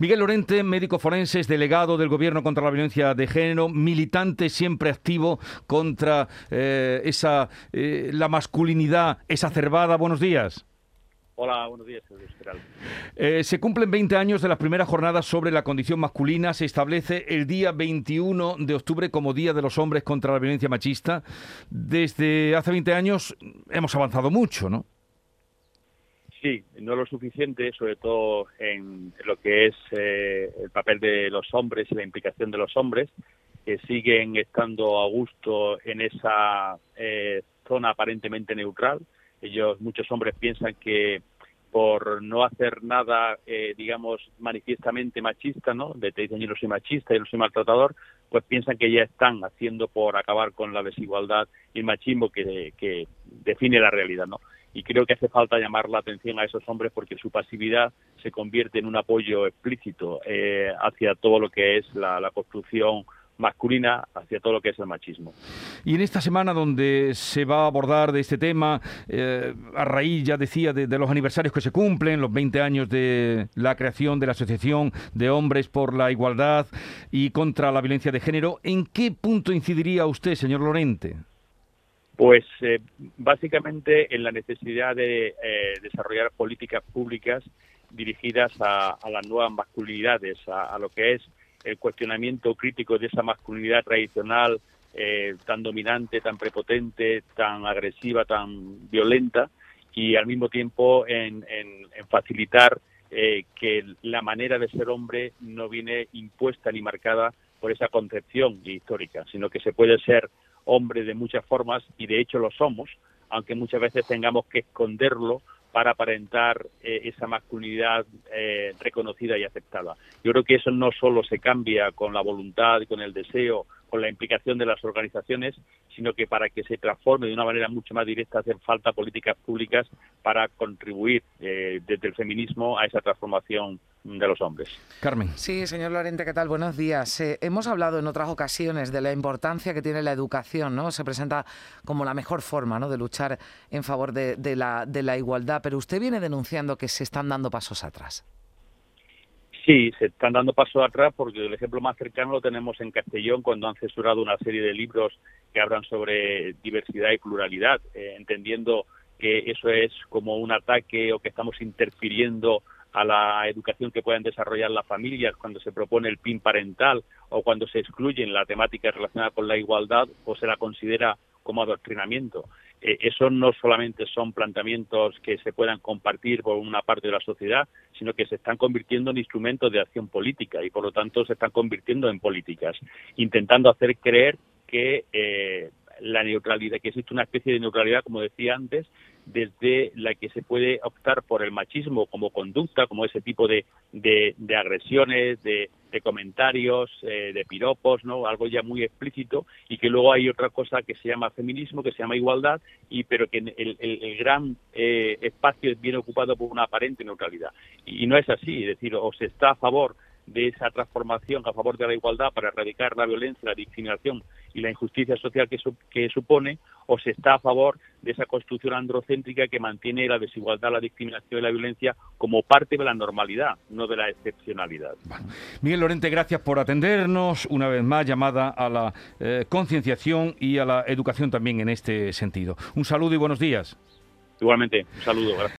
Miguel Lorente, médico forense, delegado del Gobierno contra la violencia de género, militante siempre activo contra eh, esa eh, la masculinidad exacerbada. Buenos días. Hola, buenos días, eh, se cumplen 20 años de las primeras jornadas sobre la condición masculina. Se establece el día 21 de octubre como Día de los Hombres contra la Violencia Machista. Desde hace 20 años hemos avanzado mucho, ¿no? Sí, no lo suficiente, sobre todo en lo que es eh, el papel de los hombres y la implicación de los hombres, que siguen estando a gusto en esa eh, zona aparentemente neutral. Ellos, muchos hombres piensan que por no hacer nada, eh, digamos, manifiestamente machista, ¿no? De te dicen yo no soy machista, yo no soy maltratador, pues piensan que ya están haciendo por acabar con la desigualdad y el machismo que, que define la realidad, ¿no? Y creo que hace falta llamar la atención a esos hombres porque su pasividad se convierte en un apoyo explícito eh, hacia todo lo que es la, construcción masculina hacia todo lo que es el machismo. Y en esta semana donde se va a abordar de este tema, eh, a raíz, ya decía, de, los aniversarios que se cumplen, los 20 años de la creación de la Asociación de Hombres por la Igualdad y contra la Violencia de Género, ¿en qué punto incidiría usted, señor Lorente? Pues eh, básicamente en la necesidad de eh, desarrollar políticas públicas dirigidas a, las nuevas masculinidades, a, lo que es el cuestionamiento crítico de esa masculinidad tradicional eh, tan dominante, tan prepotente, tan agresiva, tan violenta y al mismo tiempo en, facilitar eh, que la manera de ser hombre no viene impuesta ni marcada por esa concepción histórica, sino que se puede ser hombre de muchas formas y de hecho lo somos, aunque muchas veces tengamos que esconderlo para aparentar eh, esa masculinidad eh, reconocida y aceptada. Yo creo que eso no solo se cambia con la voluntad con el deseo, con la implicación de las organizaciones, sino que para que se transforme de una manera mucho más directa hacen falta políticas públicas para contribuir eh, desde el feminismo a esa transformación de los hombres. Carmen. Sí, señor Lorente, ¿qué tal? Buenos días. Eh, hemos hablado en otras ocasiones de la importancia que tiene la educación, ¿no? Se presenta como la mejor forma, ¿no? De luchar en favor de, la, de la igualdad, pero usted viene denunciando que se están dando pasos atrás. Sí, se están dando pasos atrás porque el ejemplo más cercano lo tenemos en Castellón cuando han censurado una serie de libros que hablan sobre diversidad y pluralidad, eh, entendiendo que eso es como un ataque o que estamos interfiriendo a la educación que puedan desarrollar las familias cuando se propone el PIN parental o cuando se excluyen la temática relacionada con la igualdad o se la considera como adoctrinamiento. Eh, eso no solamente son planteamientos que se puedan compartir por una parte de la sociedad, sino que se están convirtiendo en instrumentos de acción política y por lo tanto se están convirtiendo en políticas, intentando hacer creer que eh, la neutralidad, que existe una especie de neutralidad, como decía antes, desde la que se puede optar por el machismo como conducta, como ese tipo de, de, agresiones, de, comentarios, eh, de piropos, ¿no? Algo ya muy explícito y que luego hay otra cosa que se llama feminismo, que se llama igualdad, y pero que el, el, gran eh, espacio viene ocupado por una aparente neutralidad. Y, y no es así, es decir, o se está a favor de esa transformación a favor de la igualdad para erradicar la violencia, la discriminación y la injusticia social que, que supone, o se está a favor de esa construcción androcéntrica que mantiene la desigualdad, la discriminación y la violencia como parte de la normalidad, no de la excepcionalidad. Miguel Lorente, gracias por atendernos. Una vez más, llamada a la eh, concienciación y a la educación también en este sentido. Un saludo y buenos días. Igualmente, un saludo. Gracias.